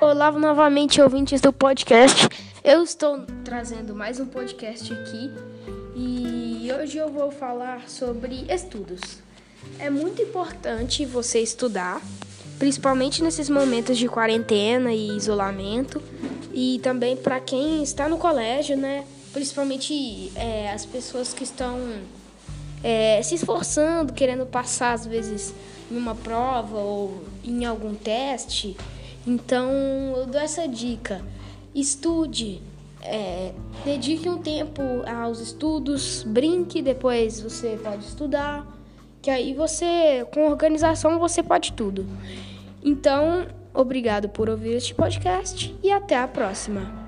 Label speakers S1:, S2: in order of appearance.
S1: Olá novamente, ouvintes do podcast. Eu estou trazendo mais um podcast aqui e hoje eu vou falar sobre estudos. É muito importante você estudar, principalmente nesses momentos de quarentena e isolamento, e também para quem está no colégio, né? Principalmente é, as pessoas que estão é, se esforçando, querendo passar às vezes em uma prova ou em algum teste. Então eu dou essa dica: estude, é, dedique um tempo aos estudos, brinque, depois você pode estudar, que aí você, com organização, você pode tudo. Então, obrigado por ouvir este podcast e até a próxima.